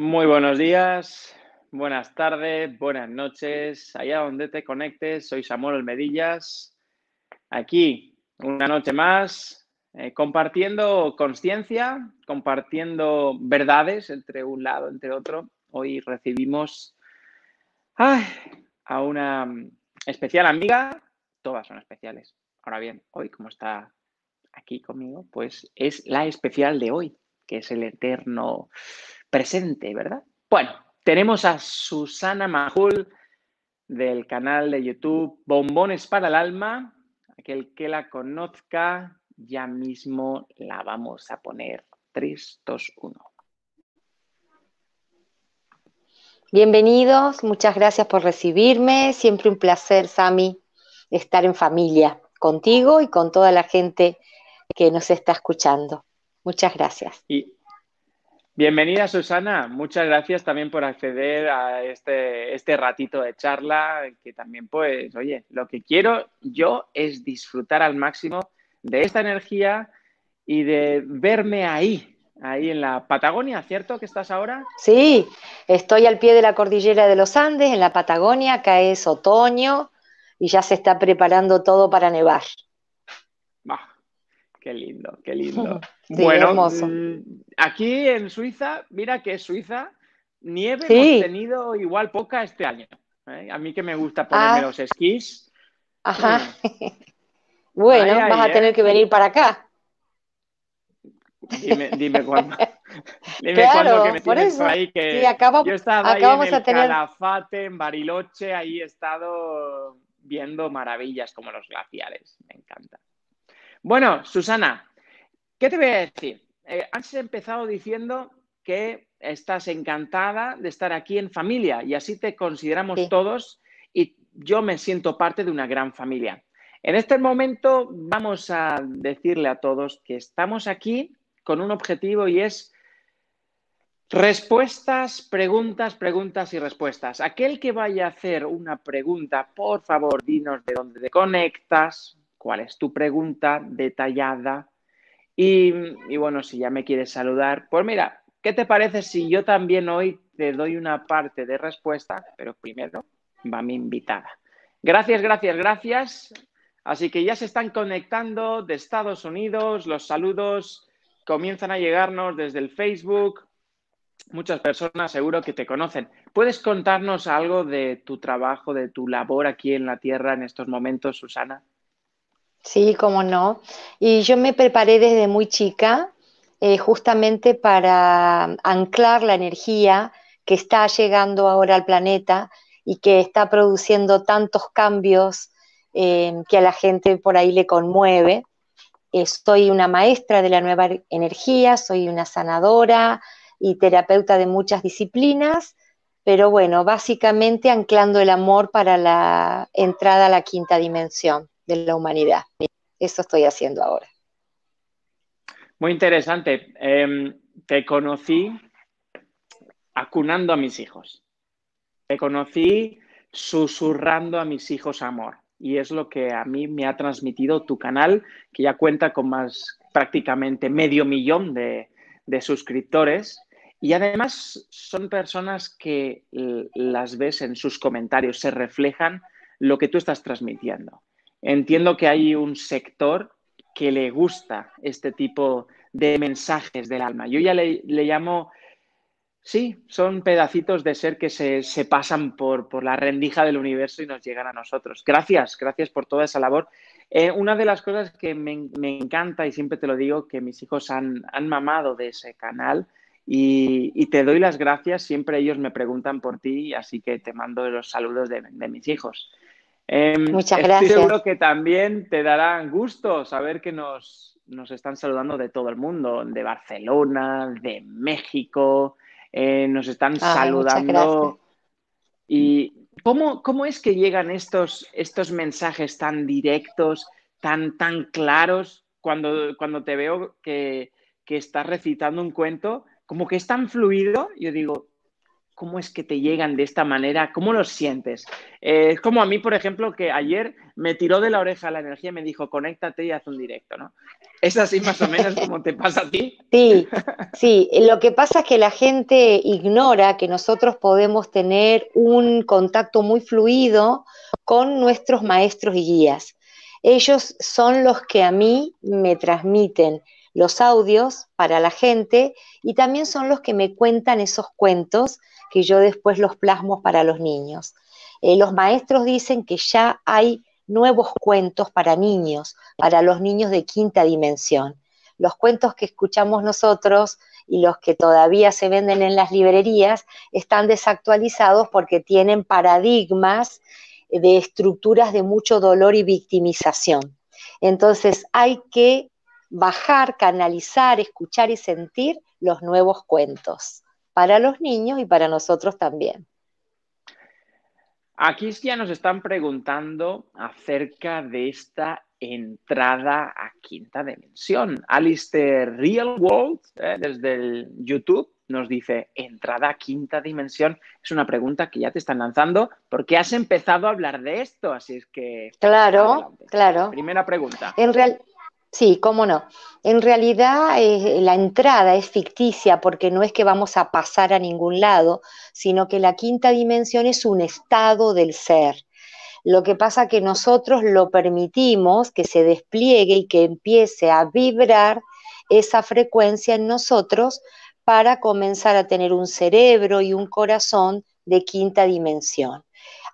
Muy buenos días, buenas tardes, buenas noches, allá donde te conectes. Soy Samuel Almedillas, aquí una noche más, eh, compartiendo conciencia, compartiendo verdades entre un lado, entre otro. Hoy recibimos a una especial amiga, todas son especiales. Ahora bien, hoy como está aquí conmigo, pues es la especial de hoy, que es el eterno presente, ¿verdad? Bueno, tenemos a Susana Majul del canal de YouTube Bombones para el Alma. Aquel que la conozca, ya mismo la vamos a poner. 3, 2, 1. Bienvenidos, muchas gracias por recibirme. Siempre un placer, Sami, estar en familia contigo y con toda la gente que nos está escuchando. Muchas gracias. Y Bienvenida Susana, muchas gracias también por acceder a este, este ratito de charla, que también pues, oye, lo que quiero yo es disfrutar al máximo de esta energía y de verme ahí, ahí en la Patagonia, ¿cierto que estás ahora? Sí, estoy al pie de la cordillera de los Andes, en la Patagonia, acá es otoño y ya se está preparando todo para nevar. Qué lindo, qué lindo. bueno, mm, aquí en Suiza, mira que es Suiza, nieve hemos tenido igual poca este año. ¿eh? A mí que me gusta ponerme ah. los esquís. Ajá. bueno, vas a tener que venir para acá. Dime, dime cuándo. Dime cuándo que me por eso. ahí que yo estaba ahí en el Calafate, en Bariloche, ahí he estado viendo maravillas como los glaciares. Me encanta. Bueno, Susana, ¿qué te voy a decir? Eh, has empezado diciendo que estás encantada de estar aquí en familia y así te consideramos todos y yo me siento parte de una gran familia. En este momento vamos a decirle a todos que estamos aquí con un objetivo y es respuestas, preguntas, preguntas y respuestas. Aquel que vaya a hacer una pregunta, por favor, dinos de dónde te conectas, cuál es tu pregunta detallada. Y, bueno, si ya me quieres saludar, pues mira, ¿qué te parece si yo también hoy te doy una parte de respuesta? Pero primero va mi invitada. Gracias, gracias, gracias. Así que ya se están conectando de Estados Unidos, los saludos comienzan a llegarnos desde el Facebook. Muchas personas seguro que te conocen. ¿Puedes contarnos algo de tu trabajo, de tu labor aquí en la Tierra en estos momentos, Susana? Sí, cómo no. Y yo me preparé desde muy chica eh, justamente para anclar la energía que está llegando ahora al planeta y que está produciendo tantos cambios eh, que a la gente por ahí le conmueve. Eh, soy una maestra de la nueva energía, soy una sanadora y terapeuta de muchas disciplinas, pero bueno, básicamente anclando el amor para la entrada a la quinta dimensión de la humanidad. Eso estoy haciendo ahora. Muy interesante. Em, te conocí acunando a mis hijos. Te conocí susurrando a mis hijos amor. Y es lo que a mí me ha transmitido tu canal, que ya cuenta con más prácticamente medio millón de, de suscriptores. Y además son personas que las ves en sus comentarios, se reflejan lo que tú estás transmitiendo. Entiendo que hay un sector que le gusta este tipo de mensajes del alma. Yo ya le, llamo, sí, son pedacitos de ser que se, pasan por, la rendija del universo y nos llegan a nosotros. Gracias, gracias por toda esa labor. Eh, una de las cosas que me, encanta y siempre te lo digo, que mis hijos han, mamado de ese canal y, te doy las gracias. Siempre ellos me preguntan por ti, así que te mando los saludos de mis hijos. Em, Muchas gracias. Estoy seguro que también te dará gusto saber que nos, están saludando de todo el mundo, de Barcelona, de México, eh, nos están saludando. ¿Y cómo, cómo, es que llegan estos, estos mensajes tan directos, tan, tan claros, cuando, cuando te veo que, que estás recitando un cuento? Como que es tan fluido, yo digo, ¿Cómo es que te llegan de esta manera? ¿Cómo los sientes? Eh, es como a mí, por ejemplo, que ayer me tiró de la oreja la energía y me dijo, conéctate y haz un directo, ¿no? ¿Es así más o menos como te pasa a ti? Sí, sí. Lo que pasa es que la gente ignora que nosotros podemos tener un contacto muy fluido con nuestros maestros y guías. Ellos son los que a mí me transmiten los audios para la gente y también son los que me cuentan esos cuentos que yo después los plasmo para los niños. Eh, los maestros dicen que ya hay nuevos cuentos para niños, para los niños de quinta dimensión. Los cuentos que escuchamos nosotros y los que todavía se venden en las librerías están desactualizados porque tienen paradigmas de estructuras de mucho dolor y victimización. Entonces hay que bajar, canalizar, escuchar y sentir los nuevos cuentos para los niños y para nosotros también. Aquí ya nos están preguntando acerca de esta entrada a quinta dimensión. Alistair Real World, eh, desde el YouTube, nos dice, entrada a quinta dimensión. Es una pregunta que ya te están lanzando porque has empezado a hablar de esto, así es que... Claro, claro. Primera pregunta. En, real, Sí, cómo no. En realidad la entrada es ficticia porque no es que vamos a pasar a ningún lado, sino que la quinta dimensión es un estado del ser. Lo que pasa que nosotros lo permitimos que se despliegue y que empiece a vibrar esa frecuencia en nosotros para comenzar a tener un cerebro y un corazón de quinta dimensión.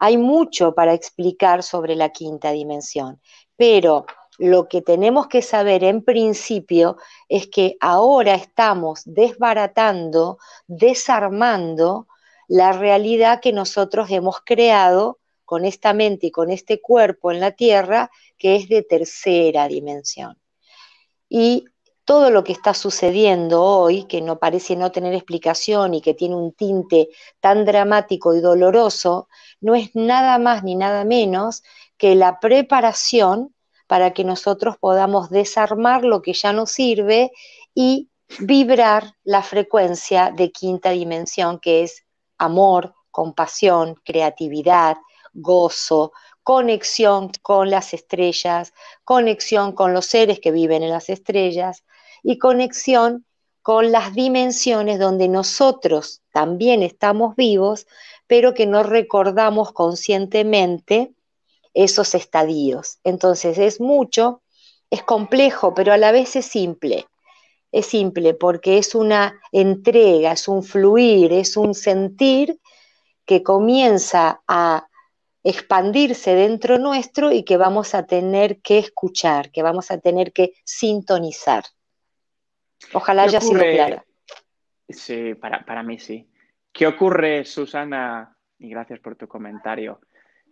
Hay mucho para explicar sobre la quinta dimensión, pero lo que tenemos que saber en principio es que ahora estamos desbaratando, desarmando la realidad que nosotros hemos creado con esta mente y con este cuerpo en la Tierra, que es de tercera dimensión. Y todo lo que está sucediendo hoy, que no parece no tener explicación y que tiene un tinte tan dramático y doloroso, no es nada más ni nada menos que la preparación para que nosotros podamos desarmar lo que ya nos sirve y vibrar la frecuencia de quinta dimensión, que es amor, compasión, creatividad, gozo, conexión con las estrellas, conexión con los seres que viven en las estrellas y conexión con las dimensiones donde nosotros también estamos vivos, pero que no recordamos conscientemente esos estadios. Entonces es mucho, es complejo, pero a la vez es simple. Es simple porque es una entrega, es un fluir, es un sentir que comienza a expandirse dentro nuestro y que vamos a tener que escuchar, que vamos a tener que sintonizar. Ojalá haya sido claro. Sí, para, para mí sí. ¿Qué ocurre, Susana? Y gracias por tu comentario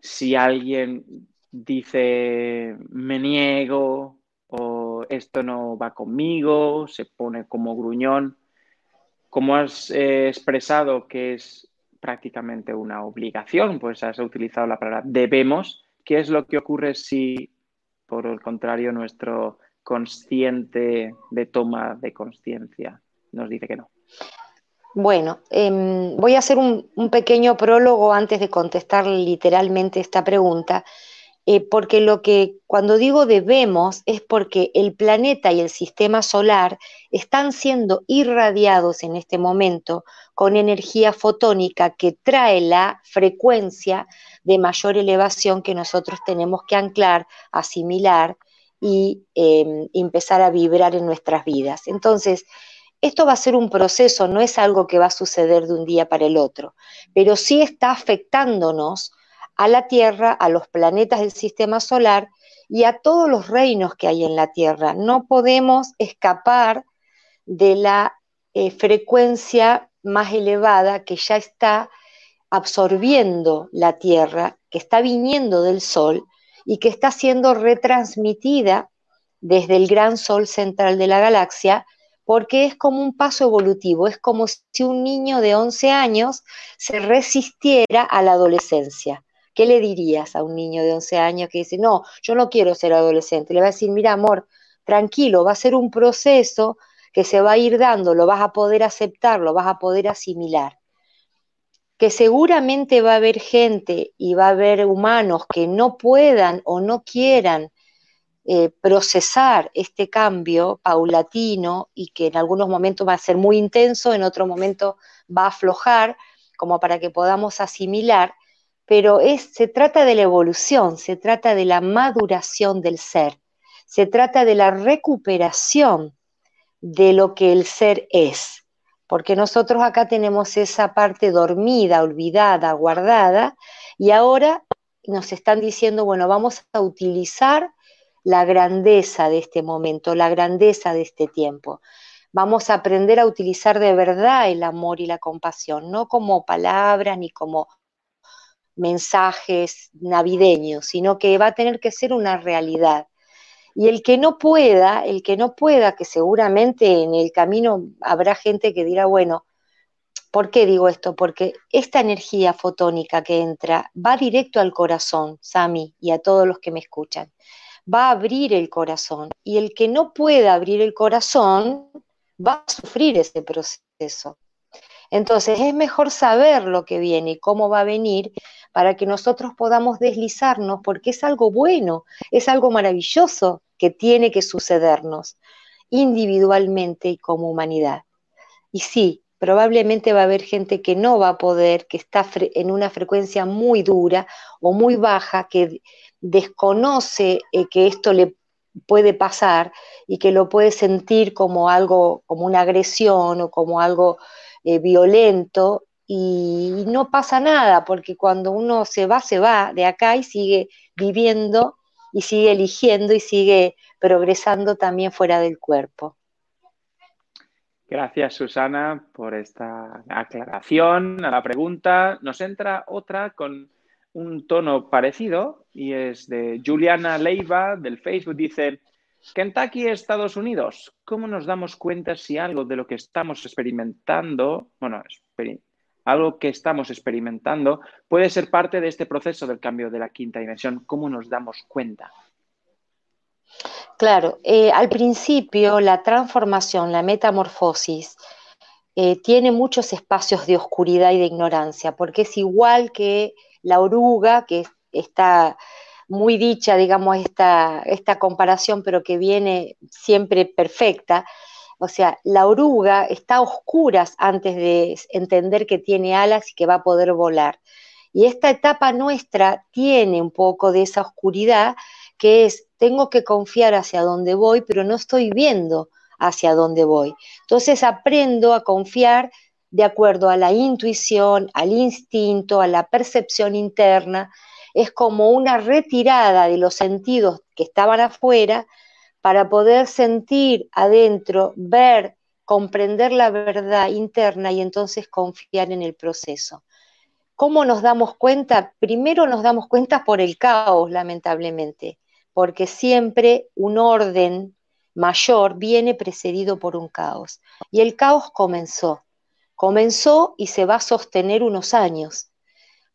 si alguien dice me niego o esto no va conmigo, se pone como gruñón, como has eh, expresado que es prácticamente una obligación, pues has utilizado la palabra debemos, ¿qué es lo que ocurre si, por el contrario, nuestro consciente de toma de conciencia nos dice que no? Bueno, em, voy a hacer un, pequeño prólogo antes de contestar literalmente esta pregunta, eh, porque lo que cuando digo debemos es porque el planeta y el sistema solar están siendo irradiados en este momento con energía fotónica que trae la frecuencia de mayor elevación que nosotros tenemos que anclar, asimilar y em, empezar a vibrar en nuestras vidas. Entonces, esto va a ser un proceso, no es algo que va a suceder de un día para el otro, pero sí está afectándonos a la Tierra, a los planetas del sistema solar y a todos los reinos que hay en la Tierra. No podemos escapar de la eh, frecuencia más elevada que ya está absorbiendo la Tierra, que está viniendo del Sol y que está siendo retransmitida desde el gran Sol central de la galaxia porque es como un paso evolutivo, es como si un niño de 11 años se resistiera a la adolescencia. ¿Qué le dirías a un niño de 11 años que dice, no, yo no quiero ser adolescente? Le va a decir, mira, amor, tranquilo, va a ser un proceso que se va a ir dando, lo vas a poder aceptar, lo vas a poder asimilar. que seguramente va a haber gente y va a haber humanos que no puedan o no quieran eh, procesar este cambio paulatino y que en algunos momentos va a ser muy intenso, en otro momento va a aflojar, como para que podamos asimilar, pero es, se trata de la evolución, se trata de la maduración del ser, se trata de la recuperación de lo que el ser es, porque nosotros acá tenemos esa parte dormida, olvidada, guardada, y ahora nos están diciendo, bueno, vamos a utilizar la grandeza de este momento, la grandeza de este tiempo. Vamos a aprender a utilizar de verdad el amor y la compasión, no como palabras ni como mensajes navideños, sino que va a tener que ser una realidad. Y el que no pueda, el que no pueda, que seguramente en el camino habrá gente que dirá, bueno, ¿por qué digo esto? Porque esta energía fotónica que entra va directo al corazón, Sami, y a todos los que me escuchan va a abrir el corazón y el que no pueda abrir el corazón va a sufrir ese proceso. Entonces es mejor saber lo que viene y cómo va a venir para que nosotros podamos deslizarnos porque es algo bueno, es algo maravilloso que tiene que sucedernos individualmente y como humanidad. Y sí, probablemente va a haber gente que no va a poder, que está en una frecuencia muy dura o muy baja, que desconoce eh, que esto le puede pasar y que lo puede sentir como algo, como una agresión o como algo eh, violento y no pasa nada, porque cuando uno se va, se va de acá y sigue viviendo y sigue eligiendo y sigue progresando también fuera del cuerpo. Gracias, Susana, por esta aclaración a la pregunta. Nos entra otra con un tono parecido y es de Juliana Leiva del Facebook. Dice, Kentucky, Estados Unidos, ¿cómo nos damos cuenta si algo de lo que estamos experimentando, bueno, algo que estamos experimentando puede ser parte de este proceso del cambio de la quinta dimensión? ¿Cómo nos damos cuenta? Claro, eh, al principio la transformación, la metamorfosis, eh, tiene muchos espacios de oscuridad y de ignorancia, porque es igual que la oruga, que está muy dicha, digamos, esta, esta comparación, pero que viene siempre perfecta. O sea, la oruga está a oscuras antes de entender que tiene alas y que va a poder volar. Y esta etapa nuestra tiene un poco de esa oscuridad, que es, tengo que confiar hacia dónde voy, pero no estoy viendo hacia dónde voy. Entonces aprendo a confiar de acuerdo a la intuición, al instinto, a la percepción interna, es como una retirada de los sentidos que estaban afuera para poder sentir adentro, ver, comprender la verdad interna y entonces confiar en el proceso. ¿Cómo nos damos cuenta? Primero nos damos cuenta por el caos, lamentablemente, porque siempre un orden mayor viene precedido por un caos. Y el caos comenzó comenzó y se va a sostener unos años,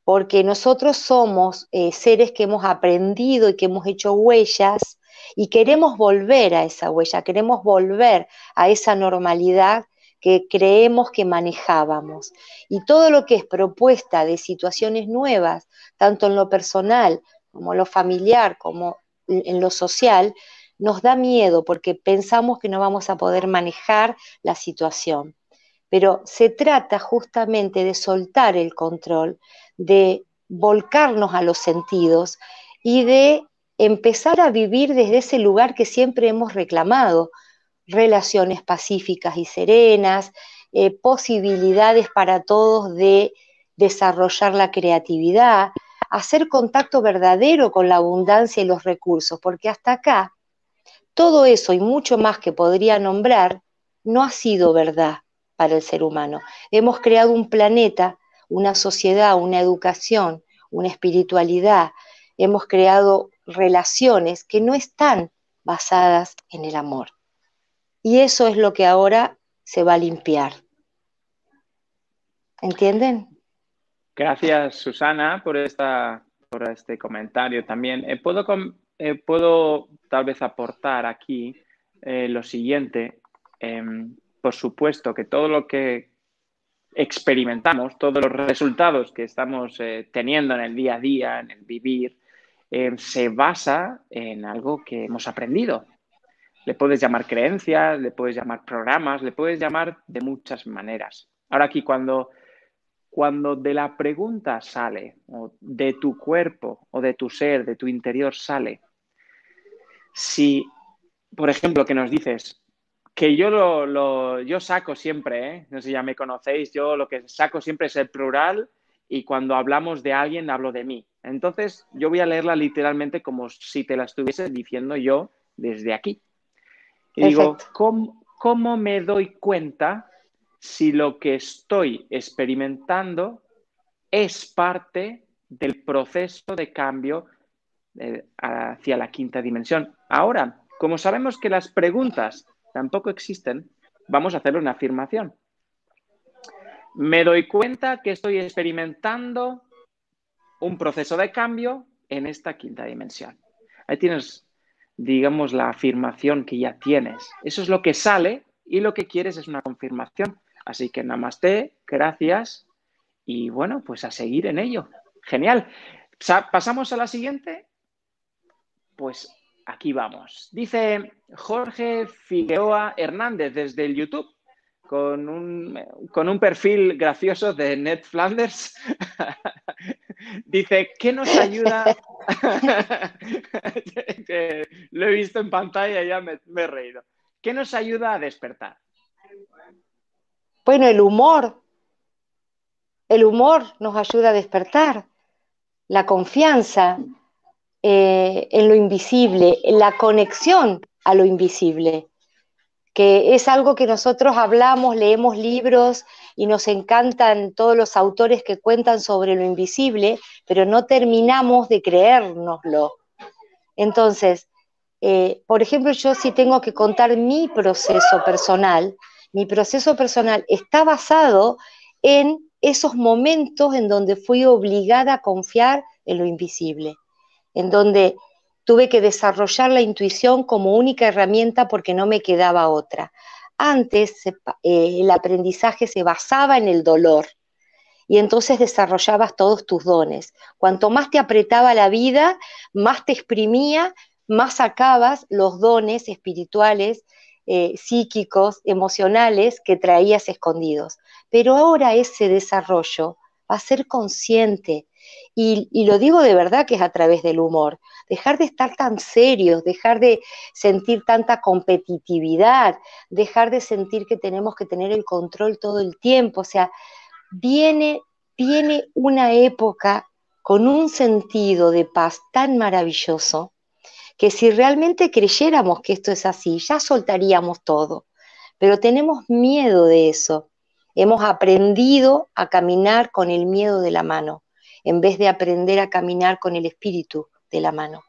porque nosotros somos eh, seres que hemos aprendido y que hemos hecho huellas y queremos volver a esa huella, queremos volver a esa normalidad que creemos que manejábamos. Y todo lo que es propuesta de situaciones nuevas, tanto en lo personal como en lo familiar, como en lo social, nos da miedo porque pensamos que no vamos a poder manejar la situación pero se trata justamente de soltar el control, de volcarnos a los sentidos y de empezar a vivir desde ese lugar que siempre hemos reclamado, relaciones pacíficas y serenas, eh, posibilidades para todos de desarrollar la creatividad, hacer contacto verdadero con la abundancia y los recursos, porque hasta acá todo eso y mucho más que podría nombrar no ha sido verdad para el ser humano. Hemos creado un planeta, una sociedad, una educación, una espiritualidad, hemos creado relaciones que no están basadas en el amor. Y eso es lo que ahora se va a limpiar. ¿Entienden? Gracias, Susana, por, esta, por este comentario también. Eh, ¿puedo, eh, puedo tal vez aportar aquí eh, lo siguiente. Por supuesto que todo lo que experimentamos, todos los resultados que estamos eh, teniendo en el día a día, en el vivir, eh, se basa en algo que hemos aprendido. Le puedes llamar creencias, le puedes llamar programas, le puedes llamar de muchas maneras. Ahora aquí cuando, cuando de la pregunta sale, o de tu cuerpo, o de tu ser, de tu interior sale, si, por ejemplo, que nos dices, que yo lo, yo saco siempre, ¿eh? no sé si ya me conocéis, yo lo que saco siempre es el plural y cuando hablamos de alguien hablo de mí. Entonces yo voy a leerla literalmente como si te la estuviese diciendo yo desde aquí. Y digo, ¿cómo, ¿cómo me doy cuenta si lo que estoy experimentando es parte del proceso de cambio eh, hacia la quinta dimensión? Ahora, como sabemos que las preguntas tampoco existen, vamos a hacer una afirmación. Me doy cuenta que estoy experimentando un proceso de cambio en esta quinta dimensión. Ahí tienes, digamos, la afirmación que ya tienes. Eso es lo que sale y lo que quieres es una confirmación. Así que namaste, gracias y bueno, pues a seguir en ello. Genial. ¿Pasamos a la siguiente? Pues Aquí vamos. Dice Jorge Figueroa Hernández desde el YouTube, con un, con un perfil gracioso de Ned Flanders. Dice, ¿qué nos ayuda? Lo he visto en pantalla y ya me, me he reído. ¿Qué nos ayuda a despertar? Bueno, el humor. El humor nos ayuda a despertar. La confianza, eh, en lo invisible, en la conexión a lo invisible, que es algo que nosotros hablamos, leemos libros y nos encantan todos los autores que cuentan sobre lo invisible, pero no terminamos de creérnoslo. Entonces, eh, por ejemplo, yo si tengo que contar mi proceso personal, mi proceso personal está basado en esos momentos en donde fui obligada a confiar en lo invisible en donde tuve que desarrollar la intuición como única herramienta porque no me quedaba otra. Antes eh, el aprendizaje se basaba en el dolor y entonces desarrollabas todos tus dones. Cuanto más te apretaba la vida, más te exprimía, más sacabas los dones espirituales, eh, psíquicos, emocionales que traías escondidos. Pero ahora ese desarrollo va a ser consciente, y, lo digo de verdad que es a través del humor. Dejar de estar tan serios, dejar de sentir tanta competitividad, dejar de sentir que tenemos que tener el control todo el tiempo. O sea, viene, viene una época con un sentido de paz tan maravilloso que si realmente creyéramos que esto es así, ya soltaríamos todo. Pero tenemos miedo de eso. Hemos aprendido a caminar con el miedo de la mano en vez de aprender a caminar con el espíritu de la mano.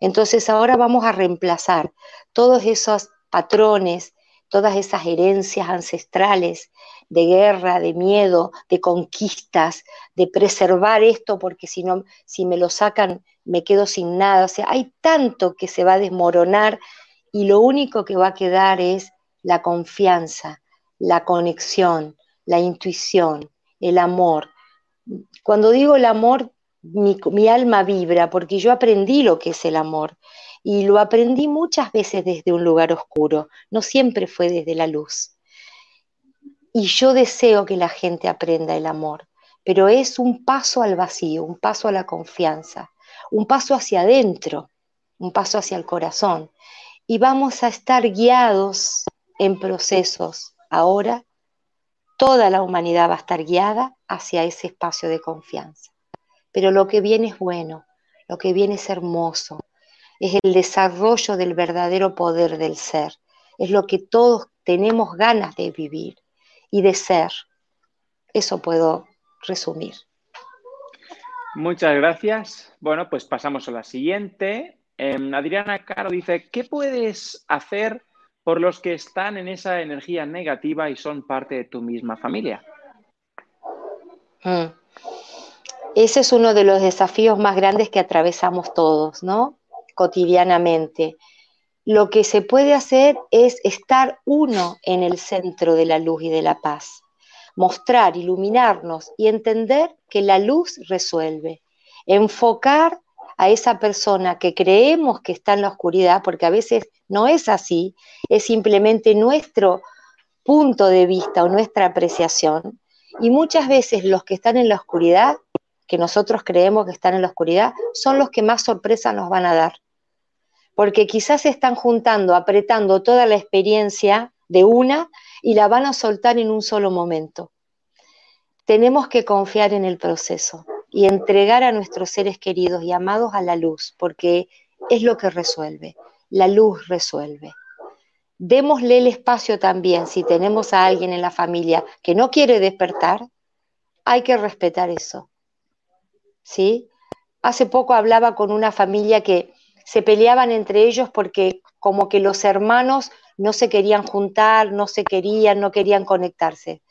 Entonces ahora vamos a reemplazar todos esos patrones, todas esas herencias ancestrales de guerra, de miedo, de conquistas, de preservar esto porque si no, si me lo sacan me quedo sin nada. O sea, hay tanto que se va a desmoronar y lo único que va a quedar es la confianza, la conexión, la intuición, el amor, cuando digo el amor, mi, alma vibra porque yo aprendí lo que es el amor y lo aprendí muchas veces desde un lugar oscuro, no siempre fue desde la luz. Y yo deseo que la gente aprenda el amor, pero es un paso al vacío, un paso a la confianza, un paso hacia adentro, un paso hacia el corazón. Y vamos a estar guiados en procesos ahora toda la humanidad va a estar guiada hacia ese espacio de confianza. Pero lo que viene es bueno, lo que viene es hermoso, es el desarrollo del verdadero poder del ser, es lo que todos tenemos ganas de vivir y de ser. Eso puedo resumir. Muchas gracias. Bueno, pues pasamos a la siguiente. Em, Adriana Caro dice, ¿qué puedes hacer por los que están en esa energía negativa y son parte de tu misma familia. Mm. Ese es uno de los desafíos más grandes que atravesamos todos, ¿no? Cotidianamente. Lo que se puede hacer es estar uno en el centro de la luz y de la paz. mostrar, iluminarnos y entender que la luz resuelve. Enfocar a esa persona que creemos que está en la oscuridad, porque a veces no es así, es simplemente nuestro punto de vista o nuestra apreciación. Y muchas veces los que están en la oscuridad, que nosotros creemos que están en la oscuridad, son los que más sorpresa nos van a dar. Porque quizás se están juntando, apretando toda la experiencia de una y la van a soltar en un solo momento. Tenemos que confiar en el proceso y entregar a nuestros seres queridos y amados a la luz, porque es lo que resuelve. La luz resuelve démosle el espacio también, si tenemos a alguien en la familia que no quiere despertar, hay que respetar eso. ¿Sí? Hace poco hablaba con una familia que se peleaban entre ellos porque como que los hermanos no se querían juntar, no se querían, no querían conectarse.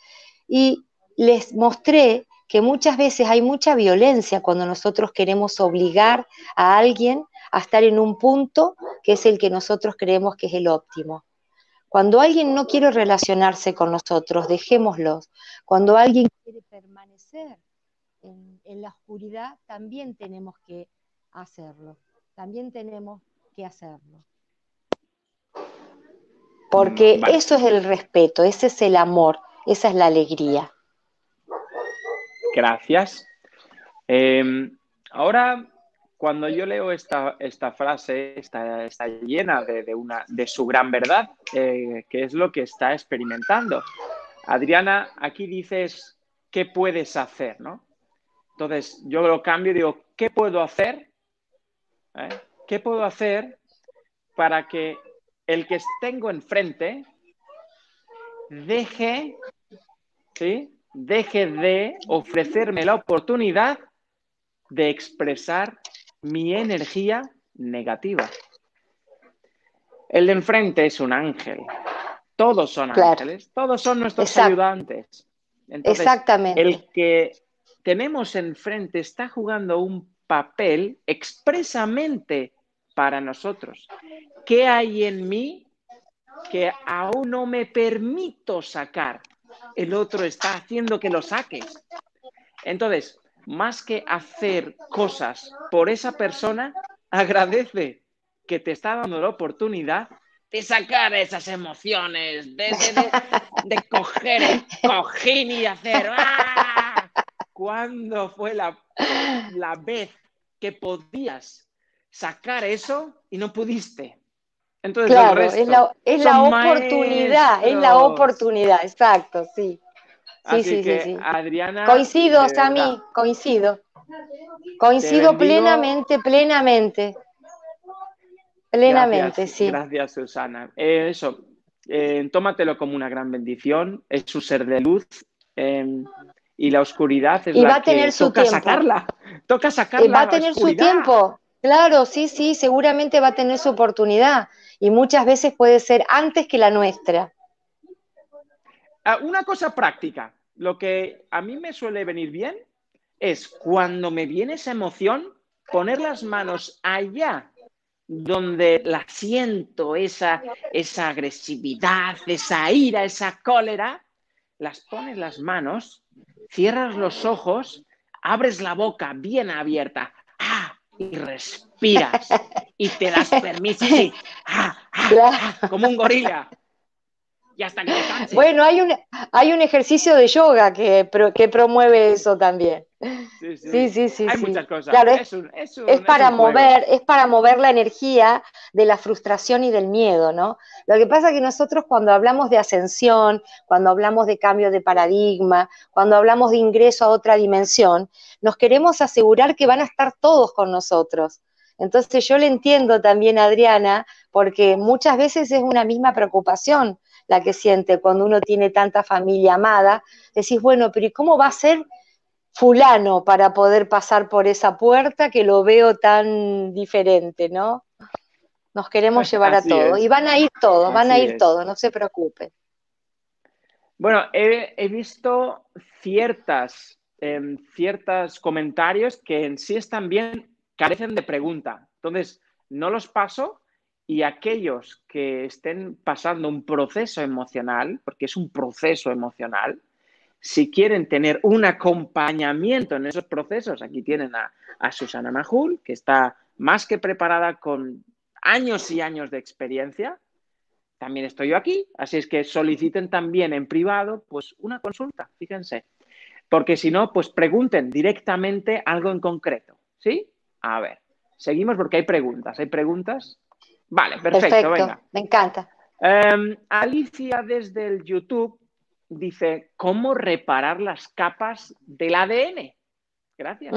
Y les mostré que muchas veces hay mucha violencia cuando nosotros queremos obligar a alguien a estar en un punto que es el que nosotros creemos que es el óptimo. Cuando alguien no quiere relacionarse con nosotros, dejémoslos. Cuando alguien quiere permanecer en, la oscuridad, también tenemos que hacerlo. También tenemos que hacerlo. Porque eso es el respeto, ese es el amor, esa es la alegría. Gracias. Em, ahora cuando yo leo esta, esta frase, está, está llena de, una, de su gran verdad, eh, que es lo que está experimentando. Adriana, aquí dices, ¿qué puedes hacer? ¿no? Entonces, yo lo cambio y digo, ¿qué puedo hacer? ¿Eh? ¿Qué puedo hacer para que el que tengo enfrente deje, ¿sí? Deje de ofrecerme la oportunidad de expresar mi energía negativa. El de enfrente es un ángel. Todos son ángeles, todos son nuestros ayudantes. Exactamente. El que tenemos enfrente está jugando un papel expresamente para nosotros. ¿Qué hay en mí que aún no me permito sacar? El otro está haciendo que lo saques. Entonces, más que hacer cosas por esa persona, agradece que te está dando la oportunidad de sacar esas emociones, de, coger el cojín y hacer ¡ah! ¿Cuándo fue la, la vez que podías sacar eso y no pudiste? Entonces, claro, es la, es la oportunidad, es la oportunidad, exacto, sí. Sí, sí, sí, Adriana. Coincido, Sami, coincido. Coincido plenamente, plenamente. Plenamente, sí. Gracias, Susana. Eh, eso, eh, tómatelo como una gran bendición. Es su ser de luz. Em, y la oscuridad es y la va a tener su toca tiempo. sacarla. Toca sacarla. Y va a tener su tiempo. Claro, sí, sí, seguramente va a tener su oportunidad. Y muchas veces puede ser antes que la nuestra. Ah, una cosa práctica, lo que a mí me suele venir bien es cuando me viene esa emoción, poner las manos allá donde la siento, esa, esa agresividad, esa ira, esa cólera, las pones las manos, cierras los ojos, abres la boca bien abierta. Y respiras y te das permiso, ¡ah! ¡ah! ¡ah! como un gorila y hasta que Bueno, hay un, hay un ejercicio de yoga que, que promueve eso también. Sí, sí, sí. hay muchas cosas. Claro, es, es, para mover, es para mover la energía de la frustración y del miedo, ¿no? Lo que pasa es que nosotros cuando hablamos de ascensión, cuando hablamos de cambio de paradigma, cuando hablamos de ingreso a otra dimensión, nos queremos asegurar que van a estar todos con nosotros. Entonces yo le entiendo también a Adriana, porque muchas veces es una misma preocupación la que siente cuando uno tiene tanta familia amada, decís, bueno, pero ¿y cómo va a ser fulano para poder pasar por esa puerta que lo veo tan diferente, ¿no? Nos queremos llevar a todos. Y van a ir todos, van a ir todos, no se preocupen. Bueno, he, visto ciertas, em, ciertos comentarios que en sí están bien, carecen de pregunta. Entonces, no los paso y aquellos que estén pasando un proceso emocional, porque es un proceso emocional, Si quieren tener un acompañamiento en esos procesos, aquí tienen a, a Susana Majul, que está más que preparada con años y años de experiencia. También estoy yo aquí, así es que soliciten también en privado pues una consulta, fíjense. Porque si no, pues pregunten directamente algo en concreto, ¿sí? A ver, seguimos porque hay preguntas. ¿Hay preguntas? Vale, perfecto, venga. Me encanta. Em, Alicia desde el YouTube dice, ¿cómo reparar las capas del ADN? Gracias.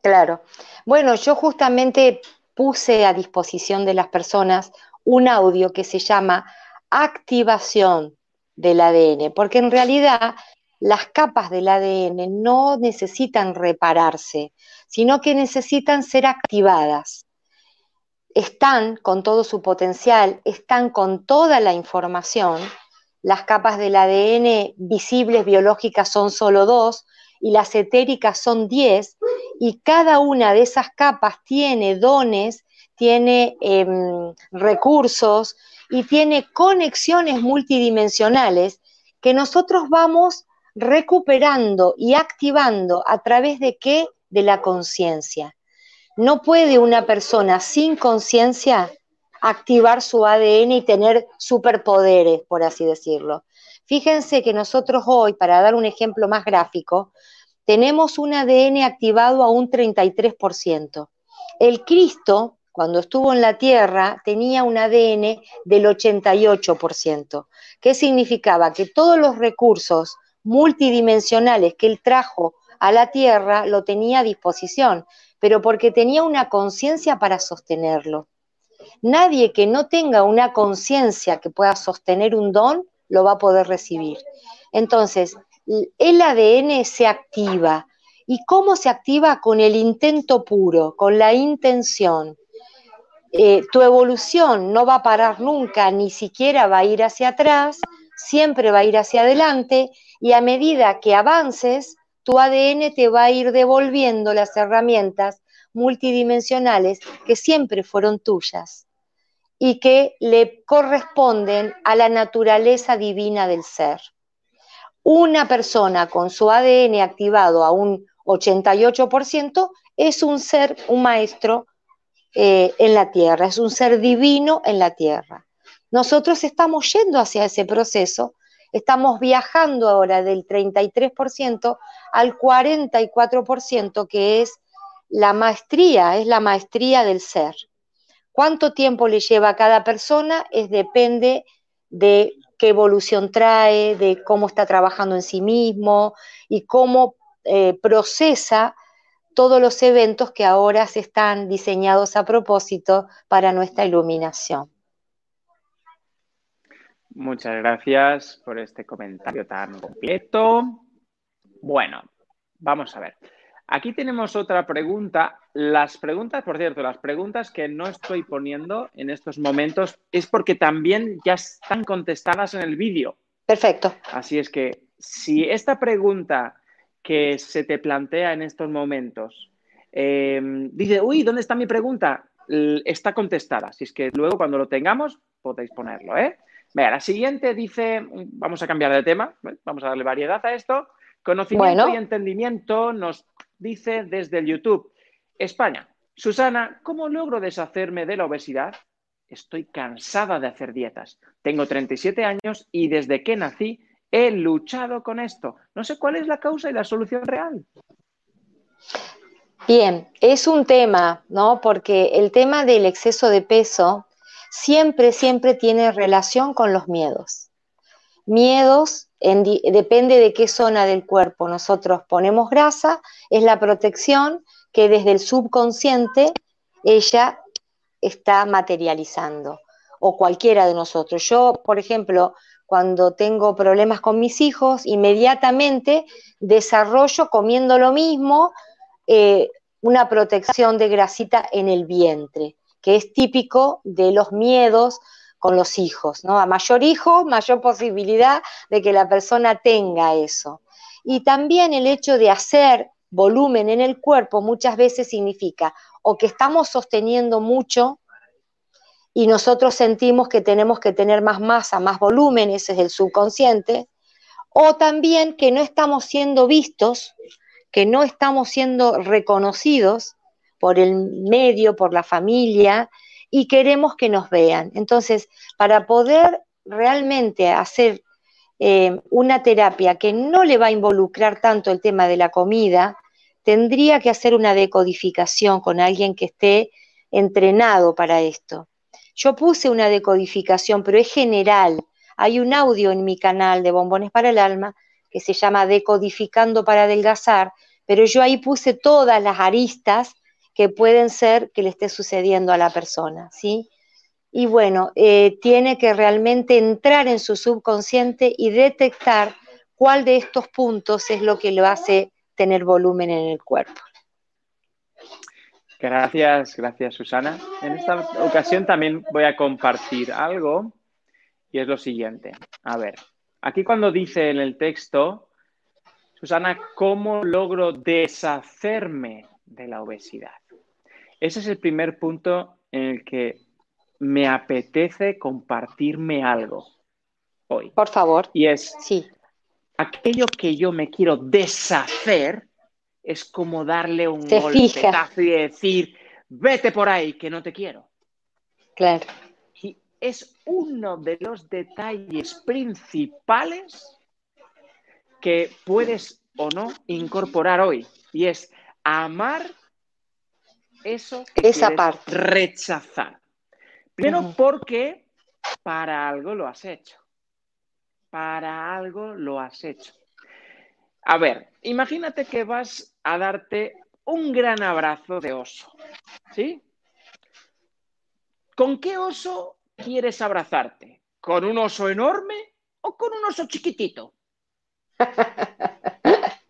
Claro. Bueno, yo justamente puse a disposición de las personas un audio que se llama activación del ADN, porque en realidad las capas del ADN no necesitan repararse, sino que necesitan ser activadas. Están con todo su potencial, están con toda la información. Las capas del ADN visibles biológicas son solo dos y las etéricas son diez, y cada una de esas capas tiene dones, tiene em, recursos y tiene conexiones multidimensionales que nosotros vamos recuperando y activando a través de qué? De la conciencia. No puede una persona sin conciencia activar su ADN y tener superpoderes, por así decirlo. Fíjense que nosotros hoy, para dar un ejemplo más gráfico, tenemos un ADN activado a un 33%. El Cristo, cuando estuvo en la Tierra, tenía un ADN del 88%. ¿Qué significaba? Que todos los recursos multidimensionales que él trajo a la Tierra lo tenía a disposición, pero porque tenía una conciencia para sostenerlo. Nadie que no tenga una conciencia que pueda sostener un don lo va a poder recibir. Entonces, el ADN se activa. ¿Y cómo se activa? Con el intento puro, con la intención. Eh, tu evolución no va a parar nunca, ni siquiera va a ir hacia atrás, siempre va a ir hacia adelante y a medida que avances, tu ADN te va a ir devolviendo las herramientas multidimensionales que siempre fueron tuyas y que le corresponden a la naturaleza divina del ser. Una persona con su ADN activado a un 88% es un ser, un maestro eh, en la tierra, es un ser divino en la tierra. Nosotros estamos yendo hacia ese proceso Estamos viajando ahora del 33% al 44%, que es la maestría, es la maestría del ser. ¿Cuánto tiempo le lleva a cada persona? Es depende de qué evolución trae, de cómo está trabajando en sí mismo y cómo eh, procesa todos los eventos que ahora se están diseñados a propósito para nuestra iluminación. Muchas gracias por este comentario tan completo. Bueno, vamos a ver. Aquí tenemos otra pregunta. Las preguntas, por cierto, las preguntas que no estoy poniendo en estos momentos es porque también ya están contestadas en el vídeo. Perfecto. Así es que si esta pregunta que se te plantea en estos momentos eh, dice, uy, ¿dónde está mi pregunta? Está contestada. Así es que luego cuando lo tengamos podéis ponerlo, ¿eh? Mira, la siguiente dice, vamos a cambiar de tema, vamos a darle variedad a esto. Conocimiento y entendimiento nos dice desde el YouTube. España. Susana, ¿cómo logro deshacerme de la obesidad? Estoy cansada de hacer dietas. Tengo 37 años y desde que nací he luchado con esto. No sé cuál es la causa y la solución real. Bien, es un tema, ¿no? Porque el tema del exceso de peso siempre, siempre tiene relación con los miedos. Miedos, depende de qué zona del cuerpo nosotros ponemos grasa, es la protección que desde el subconsciente ella está materializando, o cualquiera de nosotros. Yo, por ejemplo, cuando tengo problemas con mis hijos, inmediatamente desarrollo comiendo lo mismo, eh, una protección de grasita en el vientre que es típico de los miedos con los hijos, ¿no? A mayor hijo, mayor posibilidad de que la persona tenga eso. Y también el hecho de hacer volumen en el cuerpo muchas veces significa o que estamos sosteniendo mucho y nosotros sentimos que tenemos que tener más masa, más volumen, ese es el subconsciente, o también que no estamos siendo vistos, que no estamos siendo reconocidos por el medio, por la familia, y queremos que nos vean. Entonces, para poder realmente hacer eh, una terapia que no le va a involucrar tanto el tema de la comida, tendría que hacer una decodificación con alguien que esté entrenado para esto. Yo puse una decodificación, pero es general. Hay un audio en mi canal de Bombones para el Alma que se llama Decodificando para adelgazar, pero yo ahí puse todas las aristas que pueden ser que le esté sucediendo a la persona, ¿sí? Y bueno, eh, tiene que realmente entrar en su subconsciente y detectar cuál de estos puntos es lo que lo hace tener volumen en el cuerpo. Gracias, gracias Susana. En esta ocasión también voy a compartir algo y es lo siguiente. A ver, aquí cuando dice en el texto, Susana, ¿cómo logro deshacerme de la obesidad? Ese es el primer punto en el que me apetece compartirme algo hoy. Por favor. Y es, sí. aquello que yo me quiero deshacer es como darle un golpetazo y decir, vete por ahí, que no te quiero. Claro. Y es uno de los detalles principales que puedes o no incorporar hoy. Y es amar eso que Esa parte. rechazar. Primero porque para algo lo has hecho. Para algo lo has hecho. A ver, imagínate que vas a darte un gran abrazo de oso. ¿Sí? ¿Con qué oso quieres abrazarte? ¿Con un oso enorme o con un oso chiquitito?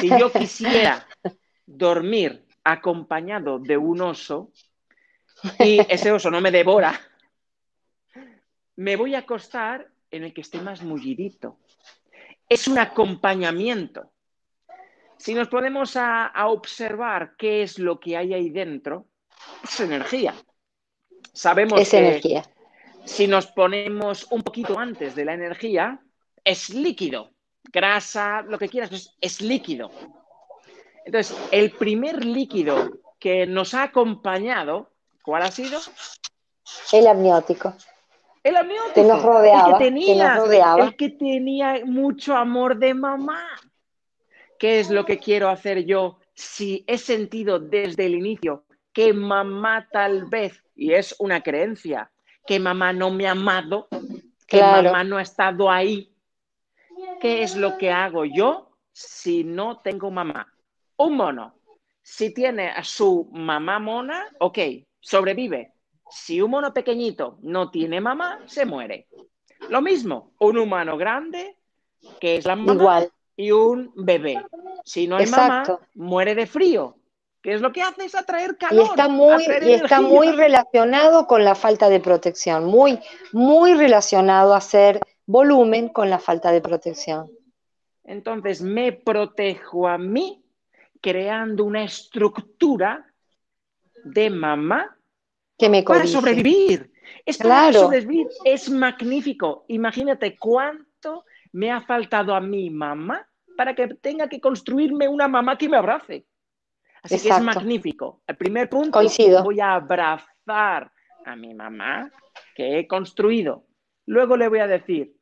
Si yo quisiera dormir acompañado de un oso y ese oso no me devora, me voy a acostar en el que esté más mullidito. Es un acompañamiento. Si nos ponemos a, observar qué es lo que hay ahí dentro, es energía. Sabemos que energía. si nos ponemos un poquito antes de la energía, es líquido. Grasa, lo que quieras, es líquido. Entonces, el primer líquido que nos ha acompañado, ¿cuál ha sido? El amniótico. El amniótico. Que nos rodeaba. El que tenía, rodeaba. El que tenía mucho amor de mamá. ¿Qué es lo que quiero hacer yo si he sentido desde el inicio que mamá tal vez, y es una creencia, que mamá no me ha amado, que mamá no ha estado ahí? ¿Qué es lo que hago yo si no tengo mamá? Un mono, si tiene a su mamá mona, ok, sobrevive. Si un mono pequeñito no tiene mamá, se muere. Lo mismo, un humano grande, que es la mamá, y un bebé. Si no hay mamá, muere de frío. ¿Qué es lo que hace? Es atraer calor. Y está muy, y está muy relacionado con la falta de protección, muy, muy relacionado a hacer volumen con la falta de protección. Entonces me protejo a mí creando una estructura de mamá que me para sobrevivir. Es para sobrevivir. Es magnífico. Imagínate cuánto me ha faltado a mi mamá para que tenga que construirme una mamá que me abrace. Así que es magnífico. El primer punto, Coincido. voy a abrazar a mi mamá que he construido. Luego le voy a decir,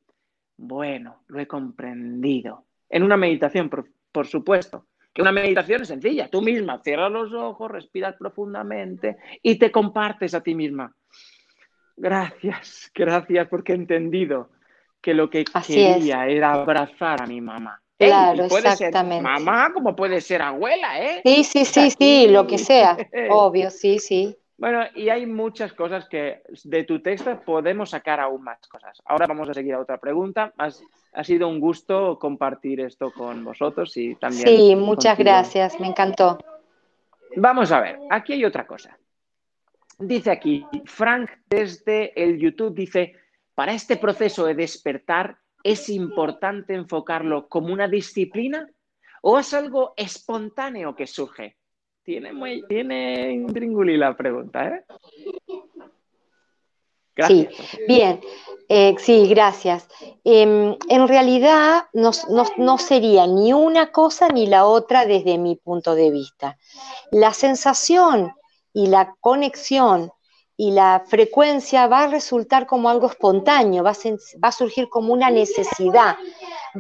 bueno, lo he comprendido. En una meditación, por supuesto que una meditación es sencilla. Tú misma cierras los ojos, respiras profundamente y te compartes a ti misma. Gracias, gracias porque he entendido que lo que quería era abrazar a mi mamá. Claro, exactamente. mamá como puede ser abuela, ¿eh? Sí, sí, sí, sí, lo que sea. Obvio, sí, sí. Bueno, y hay muchas cosas que de tu texto podemos sacar aún más cosas. Ahora vamos a seguir a otra pregunta. ha sido un gusto compartir esto con vosotros y también. Sí, muchas gracias, me encantó. Vamos a ver, aquí hay otra cosa. Dice aquí, Frank desde el YouTube dice, para este proceso de despertar es importante enfocarlo como una disciplina o es algo espontáneo que surge. Tiene, muy, tiene la pregunta, ¿eh? Sí, bien. Eh, sí, gracias. Em, en realidad no, sería ni una cosa ni la otra desde mi punto de vista. La sensación y la conexión y la frecuencia va a resultar como algo espontáneo, va a, surgir como una necesidad,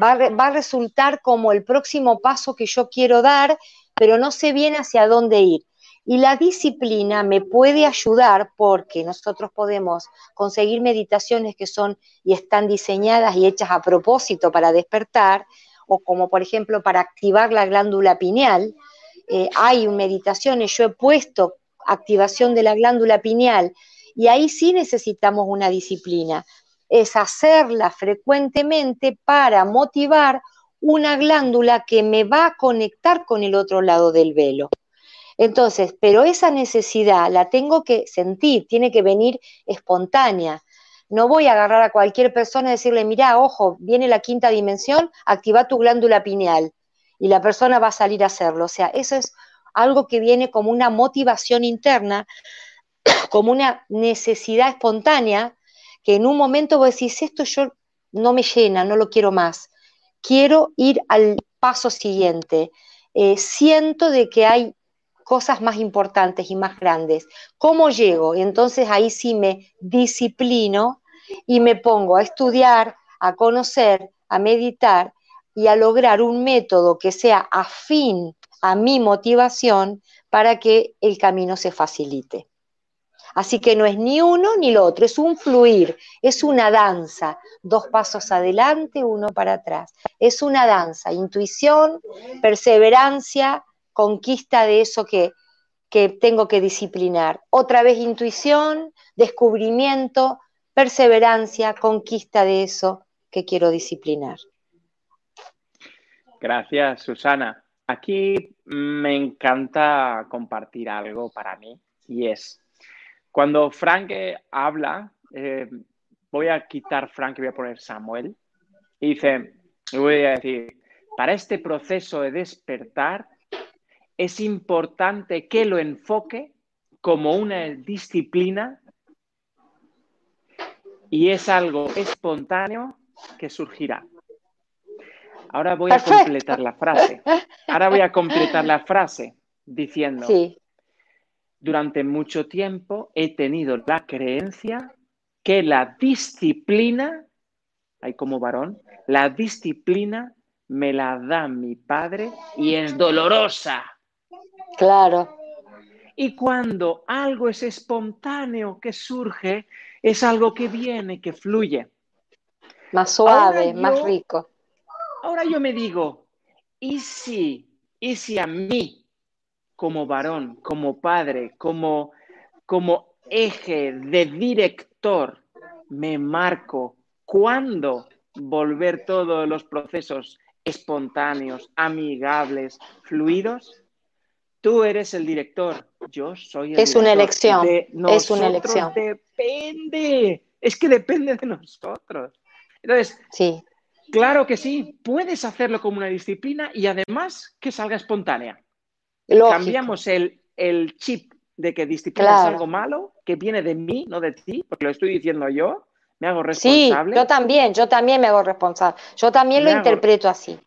va va a resultar como el próximo paso que yo quiero dar, pero no sé bien hacia dónde ir. Y la disciplina me puede ayudar porque nosotros podemos conseguir meditaciones que son y están diseñadas y hechas a propósito para despertar, o como por ejemplo para activar la glándula pineal. Eh, hay meditaciones, yo he puesto activación de la glándula pineal y ahí sí necesitamos una disciplina. Es hacerla frecuentemente para motivar una glándula que me va a conectar con el otro lado del velo. Entonces, pero esa necesidad la tengo que sentir, tiene que venir espontánea. No voy a agarrar a cualquier persona y decirle, mira, ojo, viene la quinta dimensión, activa tu glándula pineal y la persona va a salir a hacerlo. O sea, eso es algo que viene como una motivación interna, como una necesidad espontánea, que en un momento vos decís, esto yo no me llena, no lo quiero más, quiero ir al paso siguiente. Eh, siento de que hay cosas más importantes y más grandes. ¿Cómo llego? Entonces ahí sí me disciplino y me pongo a estudiar, a conocer, a meditar y a lograr un método que sea afín a mi motivación para que el camino se facilite. Así que no es ni uno ni lo otro, es un fluir, es una danza, dos pasos adelante, uno para atrás. Es una danza, intuición, perseverancia, conquista de eso que, tengo que disciplinar. Otra vez intuición, descubrimiento, perseverancia, conquista de eso que quiero disciplinar. Gracias, Susana. Aquí me encanta compartir algo para mí y es, cuando Frank habla, eh, voy a quitar Frank y voy a poner Samuel, y dice, voy a decir, para este proceso de despertar es importante que lo enfoque como una disciplina y es algo espontáneo que surgirá. Ahora voy a completar la frase. Ahora voy a completar la frase diciendo, durante mucho tiempo he tenido la creencia que la disciplina, hay como varón, la disciplina me la da mi padre y es dolorosa. Claro. Y cuando algo es espontáneo que surge, es algo que viene, que fluye. Más suave, más rico. Ahora yo me digo, ¿y si, y si a mí, como varón, como padre, como, como eje de director, me marco cuándo volver todos los procesos espontáneos, amigables, fluidos? Tú eres el director, yo soy el es Una elección. es una elección. Depende, es que depende de nosotros. Entonces, sí. claro que sí, puedes hacerlo como una disciplina y además que salga espontánea. Cambiamos el, chip de que disciplina es algo malo, que viene de mí, no de ti, porque lo estoy diciendo yo, me hago responsable. Sí, yo también, yo también me hago responsable. Yo también lo interpreto así.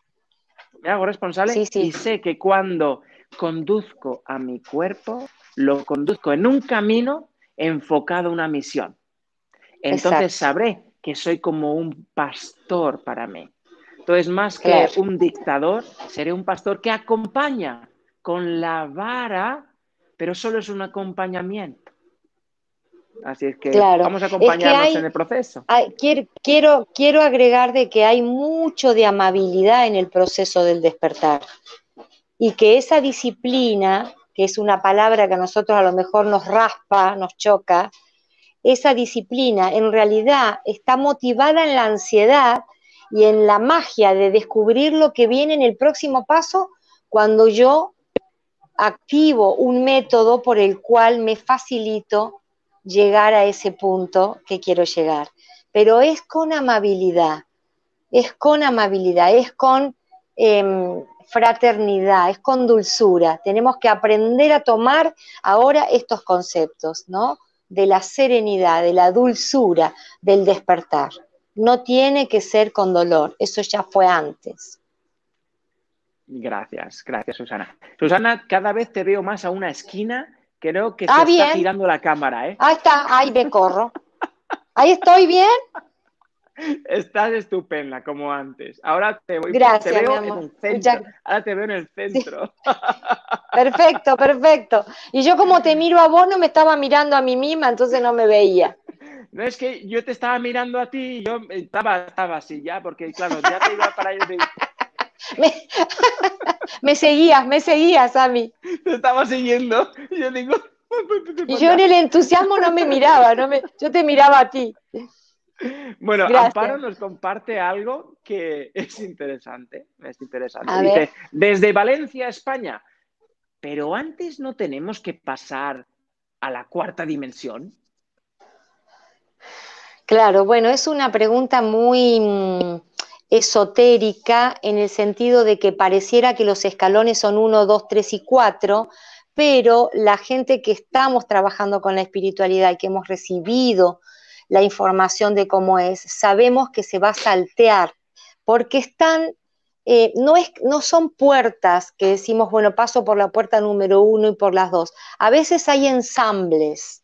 Me hago responsable y sé que cuando conduzco a mi cuerpo, lo conduzco en un camino enfocado a una misión. Entonces sabré que soy como un pastor para mí. Entonces, más que un dictador, seré un pastor que acompaña con la vara, pero solo es un acompañamiento. Así es que vamos a acompañarnos en el proceso. quiero, quiero agregar de que hay mucho de amabilidad en el proceso del despertar y que esa disciplina, que es una palabra que a nosotros a lo mejor nos raspa, nos choca, esa disciplina en realidad está motivada en la ansiedad y en la magia de descubrir lo que viene en el próximo paso cuando yo activo un método por el cual me facilito llegar a ese punto que quiero llegar. Pero es con amabilidad, es con amabilidad, es con em, fraternidad, es con dulzura. Tenemos que aprender a tomar ahora estos conceptos, ¿no? de la serenidad, de la dulzura, del despertar. No tiene que ser con dolor, eso ya fue antes. Gracias, gracias Susana. Susana, cada vez te veo más a una esquina, creo que ah, se está girando la cámara, ¿eh? Ahí está, ahí me corro. Ahí estoy bien. Estás estupenda, como antes. Ahora te voy Gracias, te veo en el centro. Ahora te veo en el centro. Perfecto, perfecto. Y yo como te miro a vos, no me estaba mirando a mí misma, entonces no me veía. No es que yo te estaba mirando a ti y yo estaba, estaba así ya, porque claro, ya te iba para allá. Me, me seguías, me seguías, a mí. Te estaba siguiendo. Y yo digo. Y yo en el entusiasmo no me miraba, no me, yo te miraba a ti. Bueno, Amparo nos comparte algo que es interesante. Es interesante. Dice, desde Valencia, España. Pero antes no tenemos que pasar a la cuarta dimensión. Claro, bueno, es una pregunta muy mm, esotérica en el sentido de que pareciera que los escalones son uno, dos, tres y cuatro, pero la gente que estamos trabajando con la espiritualidad y que hemos recibido la información de cómo es, sabemos que se va a saltear, porque están, eh, no, es, no son puertas que decimos, bueno, paso por la puerta número uno y por las dos. A veces hay ensambles,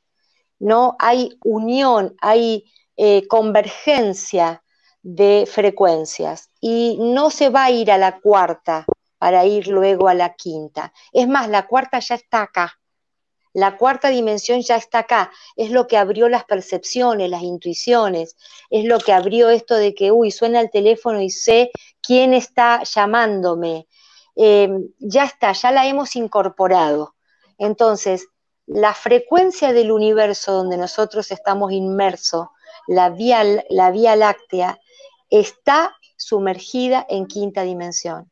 ¿no? Hay unión, hay eh, convergencia de frecuencias y no se va a ir a la cuarta para ir luego a la quinta. Es más, la cuarta ya está acá. La cuarta dimensión ya está acá, es lo que abrió las percepciones, las intuiciones, es lo que abrió esto de que, uy, suena el teléfono y sé quién está llamándome. Em, ya está, ya la hemos incorporado. Entonces, la frecuencia del universo donde nosotros estamos inmersos, la vía, la vía láctea, está sumergida en quinta dimensión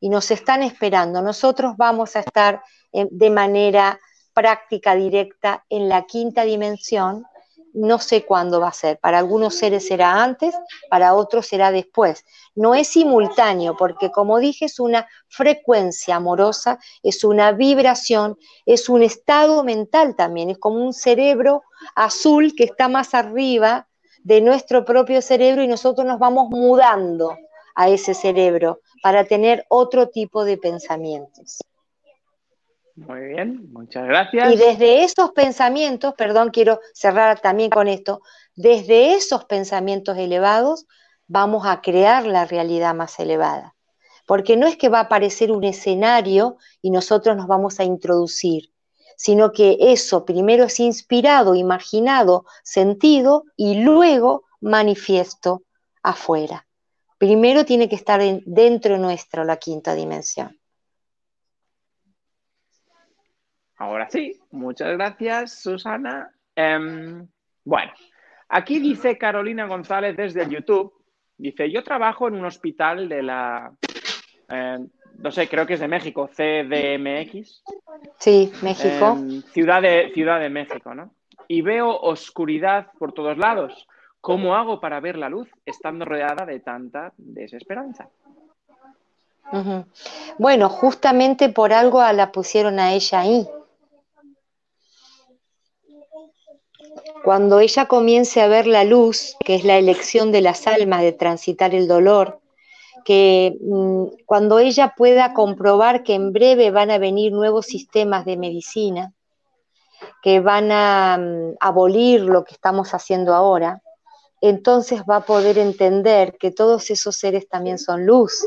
y nos están esperando. Nosotros vamos a estar de manera práctica directa en la quinta dimensión, no sé cuándo va a ser. Para algunos seres será antes, para otros será después. No es simultáneo, porque como dije, es una frecuencia amorosa, es una vibración, es un estado mental también, es como un cerebro azul que está más arriba de nuestro propio cerebro y nosotros nos vamos mudando a ese cerebro para tener otro tipo de pensamientos. Muy bien, muchas gracias. Y desde esos pensamientos, perdón, quiero cerrar también con esto, desde esos pensamientos elevados vamos a crear la realidad más elevada. Porque no es que va a aparecer un escenario y nosotros nos vamos a introducir, sino que eso primero es inspirado, imaginado, sentido y luego manifiesto afuera. Primero tiene que estar dentro nuestro la quinta dimensión. Ahora sí, muchas gracias, Susana. Em, bueno, aquí dice Carolina González desde YouTube, dice, yo trabajo en un hospital de la, em, no sé, creo que es de México, CDMX. Sí, México. Em, ciudad, de, ciudad de México, ¿no? Y veo oscuridad por todos lados. ¿Cómo hago para ver la luz estando rodeada de tanta desesperanza? Bueno, justamente por algo la pusieron a ella ahí, Cuando ella comience a ver la luz, que es la elección de las almas de transitar el dolor, que mm, cuando ella pueda comprobar que en breve van a venir nuevos sistemas de medicina, que van a mm, abolir lo que estamos haciendo ahora, entonces va a poder entender que todos esos seres también son luz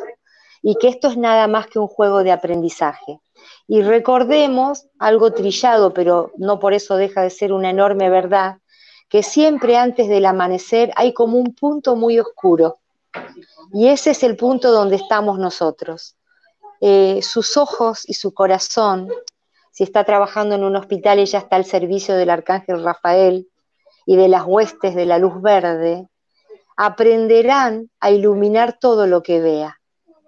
y que esto es nada más que un juego de aprendizaje. Y recordemos algo trillado, pero no por eso deja de ser una enorme verdad, que siempre antes del amanecer hay como un punto muy oscuro. Y ese es el punto donde estamos nosotros. Eh, sus ojos y su corazón, si está trabajando en un hospital, ella está al servicio del arcángel Rafael y de las huestes de la luz verde, aprenderán a iluminar todo lo que vea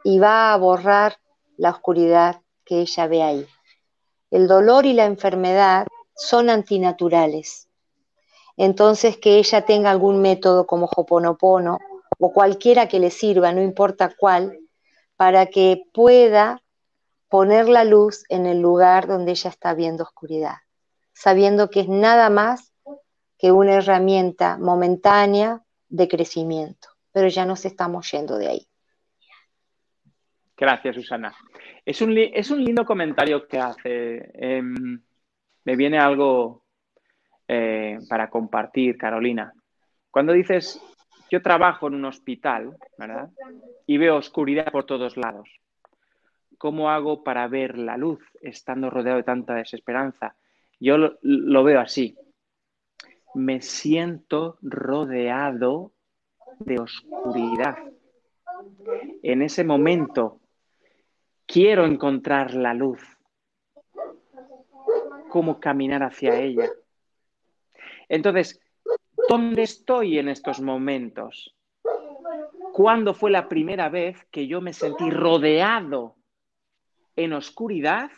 y va a borrar la oscuridad que ella ve ahí. El dolor y la enfermedad son antinaturales. Entonces, que ella tenga algún método como Hoponopono o cualquiera que le sirva, no importa cuál, para que pueda poner la luz en el lugar donde ella está viendo oscuridad, sabiendo que es nada más que una herramienta momentánea de crecimiento, pero ya nos estamos yendo de ahí. Gracias, Susana. Es un, es un lindo comentario que hace. Em, me viene algo eh, para compartir, Carolina. Cuando dices, yo trabajo en un hospital, ¿verdad? Y veo oscuridad por todos lados. ¿Cómo hago para ver la luz estando rodeado de tanta desesperanza? Yo lo veo así. Me siento rodeado de oscuridad. En ese momento quiero encontrar la luz. ¿Cómo caminar hacia ella? Entonces, ¿dónde estoy en estos momentos? ¿Cuándo fue la primera vez que yo me sentí rodeado en oscuridad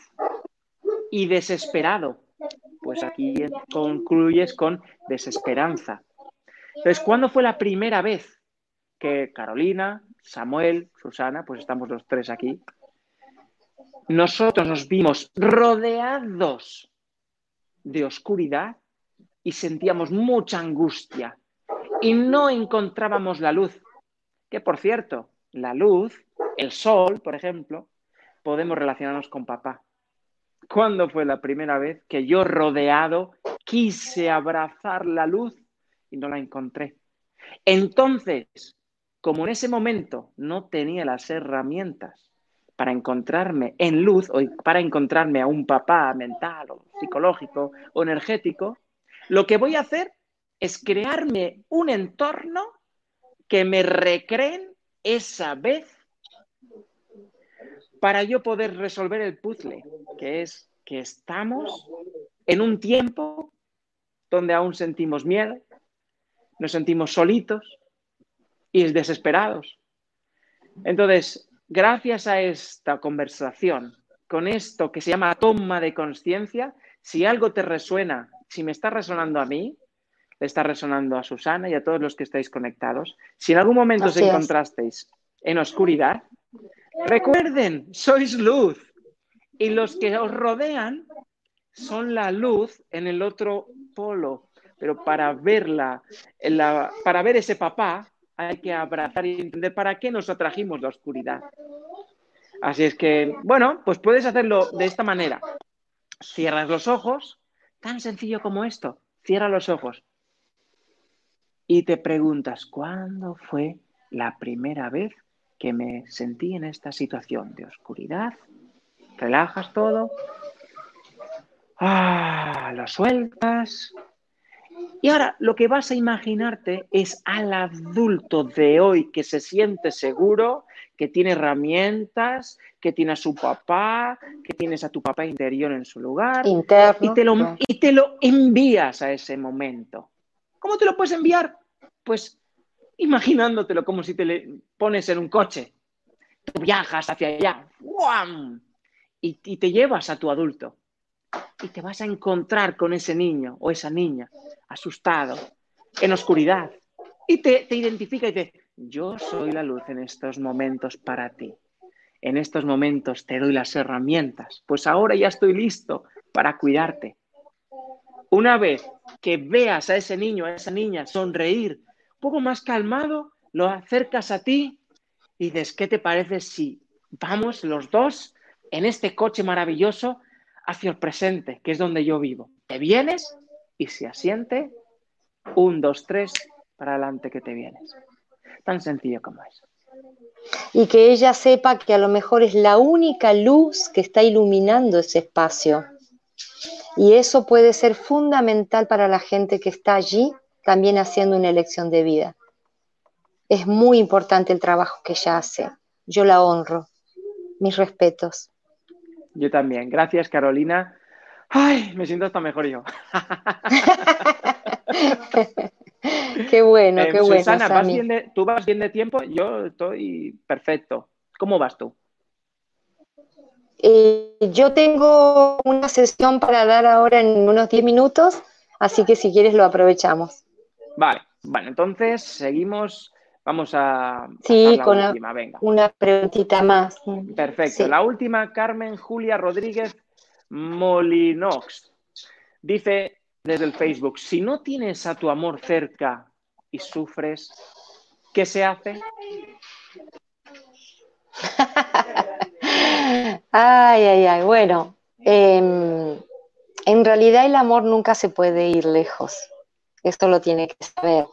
y desesperado? Pues aquí concluyes con desesperanza. Entonces, ¿cuándo fue la primera vez que Carolina, Samuel, Susana, pues estamos los tres aquí, nosotros nos vimos rodeados de oscuridad y sentíamos mucha angustia y no encontrábamos la luz. Que por cierto, la luz, el sol, por ejemplo, podemos relacionarnos con papá. ¿Cuándo fue la primera vez que yo rodeado quise abrazar la luz y no la encontré? Entonces, como en ese momento no tenía las herramientas para encontrarme en luz o para encontrarme a un papá mental o psicológico o energético, lo que voy a hacer es crearme un entorno que me recreen esa vez para yo poder resolver el puzzle, que es que estamos en un tiempo donde aún sentimos miedo, nos sentimos solitos y desesperados. Entonces, gracias a esta conversación, con esto que se llama toma de conciencia, si algo te resuena si me está resonando a mí, le está resonando a Susana y a todos los que estáis conectados. Si en algún momento os encontrasteis en oscuridad, recuerden, sois luz y los que os rodean son la luz en el otro polo. Pero para verla, para ver ese papá, hay que abrazar y entender para qué nos atrajimos la oscuridad. Así es que, bueno, pues puedes hacerlo de esta manera. Cierras los ojos Tan sencillo como esto. Cierra los ojos y te preguntas, ¿cuándo fue la primera vez que me sentí en esta situación de oscuridad? Relajas todo. Ah, lo sueltas. Y ahora lo que vas a imaginarte es al adulto de hoy que se siente seguro, que tiene herramientas, que tiene a su papá, que tienes a tu papá interior en su lugar. Interno. Y te, lo, y te lo envías a ese momento. ¿Cómo te lo puedes enviar? Pues imaginándotelo como si te le pones en un coche. Tú viajas hacia allá y, y te llevas a tu adulto. Y te vas a encontrar con ese niño o esa niña asustado, en oscuridad. Y te, te identifica y te dice, yo soy la luz en estos momentos para ti. En estos momentos te doy las herramientas, pues ahora ya estoy listo para cuidarte. Una vez que veas a ese niño, a esa niña sonreír, un poco más calmado, lo acercas a ti y dices, ¿qué te parece si vamos los dos en este coche maravilloso hacia el presente, que es donde yo vivo? ¿Te vienes? Y se asiente, un, dos, tres, para adelante que te vienes. Tan sencillo como eso. Y que ella sepa que a lo mejor es la única luz que está iluminando ese espacio. Y eso puede ser fundamental para la gente que está allí también haciendo una elección de vida. Es muy importante el trabajo que ella hace. Yo la honro. Mis respetos. Yo también. Gracias, Carolina. Ay, me siento hasta mejor yo. qué bueno, qué bueno. Susana, ¿vas bien ¿tú vas bien de tiempo? Yo estoy perfecto. ¿Cómo vas tú? Eh, yo tengo una sesión para dar ahora en unos 10 minutos, así que si quieres lo aprovechamos. Vale, bueno, entonces seguimos. Vamos a. Sí, con última. Venga. una preguntita más. Perfecto. La última, Carmen Julia Rodríguez Molinox. Dice, desde el Facebook, si no tienes a tu amor cerca y sufres, ¿qué se hace? ay, ay, ay, bueno, em, en realidad el amor nunca se puede ir lejos, esto lo tiene que saber.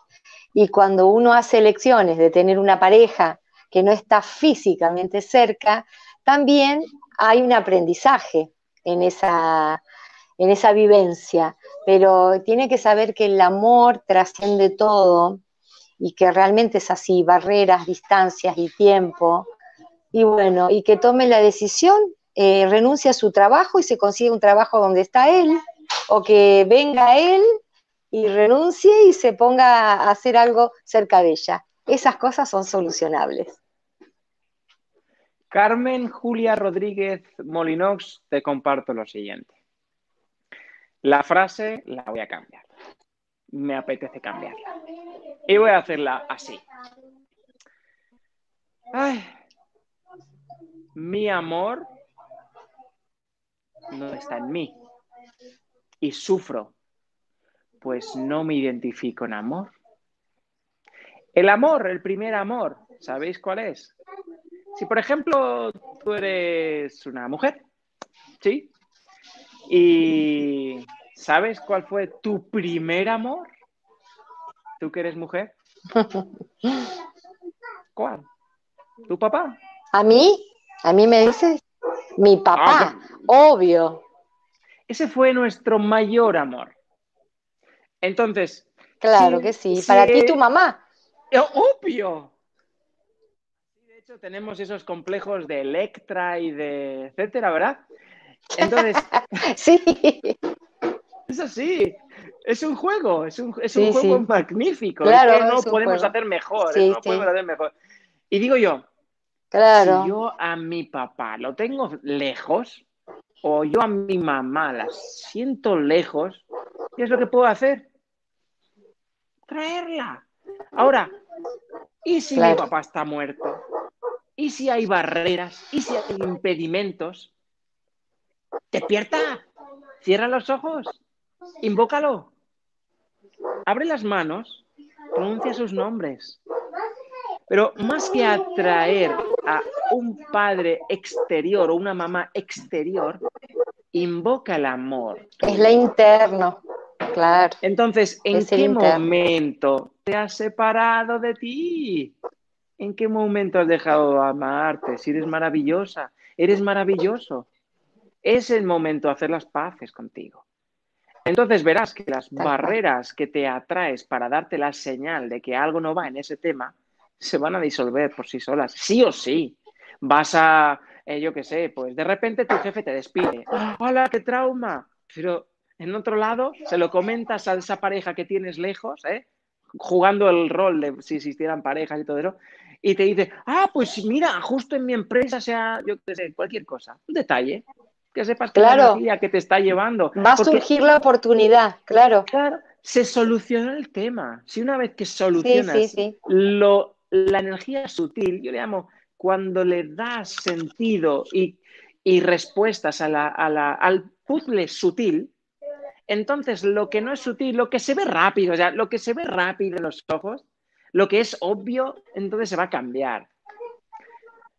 Y cuando uno hace elecciones de tener una pareja que no está físicamente cerca, también hay un aprendizaje en esa, en esa vivencia, pero tiene que saber que el amor trasciende todo y que realmente es así, barreras, distancias y tiempo. Y bueno, y que tome la decisión, eh, renuncia a su trabajo y se consigue un trabajo donde está él, o que venga él y renuncie y se ponga a hacer algo cerca de ella. Esas cosas son solucionables. Carmen Julia Rodríguez Molinox, te comparto lo siguiente. La frase la voy a cambiar. Me apetece cambiarla. Y voy a hacerla así. mi amor no está en mí. Y sufro, pues no me identifico en amor. El amor, el primer amor, ¿sabéis cuál es? Si, por ejemplo, tú eres una mujer, ¿sí? Y ¿sabes cuál fue tu primer amor? ¿Tú que eres mujer? ¿Cuál? ¿Tu papá? ¿A mí? ¿A mí me dices? Mi papá, ah, obvio. Ese fue nuestro mayor amor. Entonces. Claro que sí. Para ti, tu mamá. Eh, obvio. De hecho, tenemos esos complejos de Electra y de etcétera, ¿verdad? Entonces. sí. Es así. Es un juego, es un, juego magnífico. es que no podemos hacer mejor, no podemos hacer mejor. Y digo yo, claro. si yo a mi papá lo tengo lejos, o yo a mi mamá la siento lejos, ¿qué es lo que puedo hacer? Traerla. Ahora, ¿y si mi papá está muerto? ¿Y si hay barreras? ¿Y si hay impedimentos? Despierta, cierra los ojos, invócalo. Abre las manos, pronuncia sus nombres. Pero más que atraer a un padre exterior o una mamá exterior, invoca el amor. Es la interno, claro. Entonces, ¿en qué momento te has separado de ti? ¿En qué momento has dejado de amarte? Si eres maravillosa, eres maravilloso. Es el momento de hacer las paces contigo. Entonces verás que las barreras que te atraes para darte la señal de que algo no va en ese tema se van a disolver por sí solas, sí o sí. Vas a, eh, yo qué sé, pues de repente tu jefe te despide. ¡Hola, qué trauma! Pero en otro lado se lo comentas a esa pareja que tienes lejos, ¿eh? jugando el rol de si existieran parejas y todo eso, y te dice, ah, pues mira, justo en mi empresa sea, yo qué sé, cualquier cosa, un detalle, que sepas que la energía que te está llevando. Va a surgir la oportunidad, claro. Claro, se soluciona el tema. Si una vez que solucionas Lo, la energía sutil, yo le llamo cuando le das sentido y, respuestas a la, al puzzle sutil, entonces lo que no es sutil, lo que se ve rápido, o sea, lo que se ve rápido en los ojos, lo que es obvio, entonces se va a cambiar.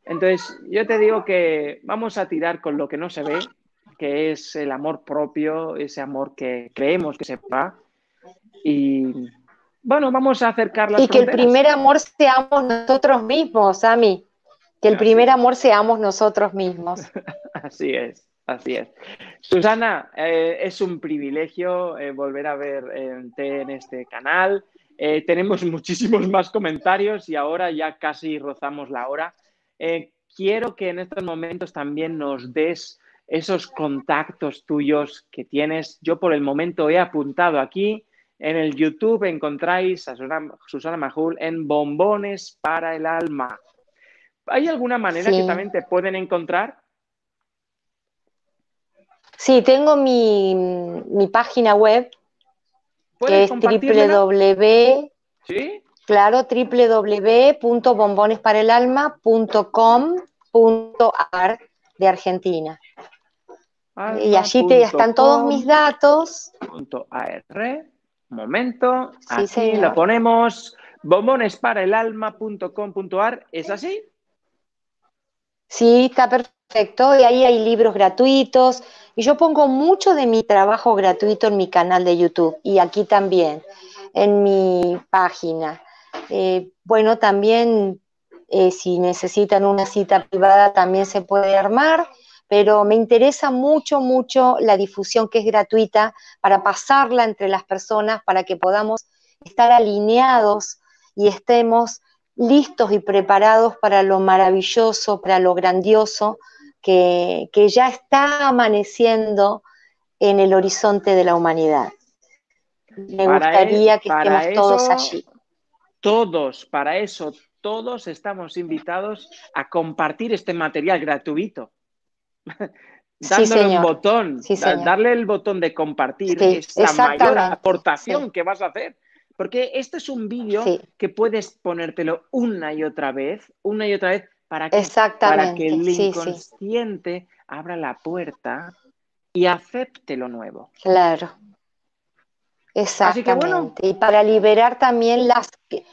Entonces, yo te digo que vamos a tirar con lo que no se ve, que es el amor propio, ese amor que creemos que se va. Y bueno, vamos a acercar las Y que el primer amor seamos nosotros mismos, Ami. Que el primer amor seamos nosotros mismos. así es, así es. Susana, eh, es un privilegio eh, volver a verte en este canal. Eh, tenemos muchísimos más comentarios y ahora ya casi rozamos la hora. Eh, quiero que en estos momentos también nos des esos contactos tuyos que tienes. Yo por el momento he apuntado aquí. En el YouTube encontráis a Susana, Majul en Bombones para el Alma. ¿Hay alguna manera que también te pueden encontrar? Sí, tengo mi, página web que es www. ¿Sí? Claro, www.bombonesparaelalma.com.ar de Argentina. y allí te, están todos mis datos Momento, aquí lo ponemos bombonesparaalalma.com.ar, ¿es así? Sí, está perfecto. Y ahí hay libros gratuitos. Y yo pongo mucho de mi trabajo gratuito en mi canal de YouTube y aquí también, en mi página. Eh, bueno, también eh, si necesitan una cita privada también se puede armar, pero me interesa mucho, mucho la difusión que es gratuita para pasarla entre las personas, para que podamos estar alineados y estemos listos y preparados para lo maravilloso, para lo grandioso que, ya está amaneciendo en el horizonte de la humanidad. Me gustaría que estemos todos allí. Todos, para eso, todos estamos invitados a compartir este material gratuito. Dándole un botón, darle el botón de compartir es la mayor aportación que vas a hacer. Porque este es un vídeo que puedes ponértelo una y otra vez, una y otra vez, para que, para que el inconsciente abra la puerta y acepte lo nuevo. Claro. Exactamente. Y para liberar también las,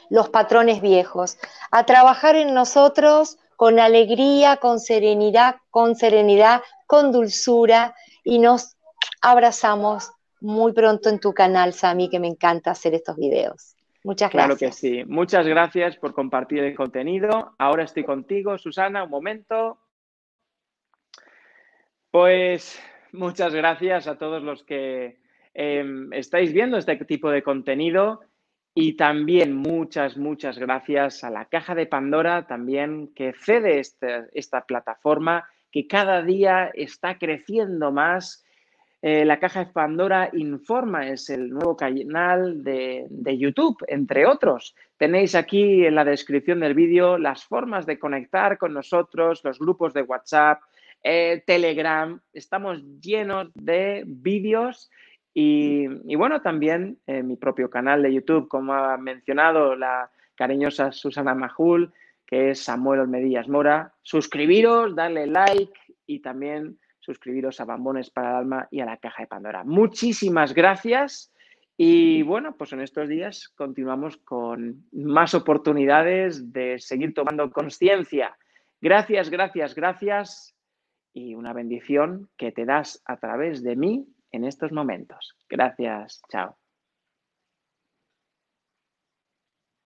los patrones viejos. A trabajar en nosotros con alegría, con serenidad, con serenidad, con dulzura y nos abrazamos muy pronto en tu canal, Sami, que me encanta hacer estos videos. Muchas gracias. Claro que sí. Muchas gracias por compartir el contenido. Ahora estoy contigo, Susana, un momento. Pues muchas gracias a todos los que em, estáis viendo este tipo de contenido y también muchas, muchas gracias a la caja de Pandora también que cede esta plataforma que cada día está creciendo más eh, la caja de Pandora Informa es el nuevo canal de, YouTube, entre otros. Tenéis aquí en la descripción del vídeo las formas de conectar con nosotros, los grupos de WhatsApp, eh, Telegram. Estamos llenos de vídeos y, bueno, también en mi propio canal de YouTube, como ha mencionado la cariñosa Susana Majul, que es Samuel Olmedillas Mora. Suscribiros, darle like y también suscribiros a Bambones para el Alma y a la Caja de Pandora. Muchísimas gracias. Y bueno, pues en estos días continuamos con más oportunidades de seguir tomando conciencia. Gracias, gracias, gracias y una bendición que te das a través de mí en estos momentos. Gracias, chao.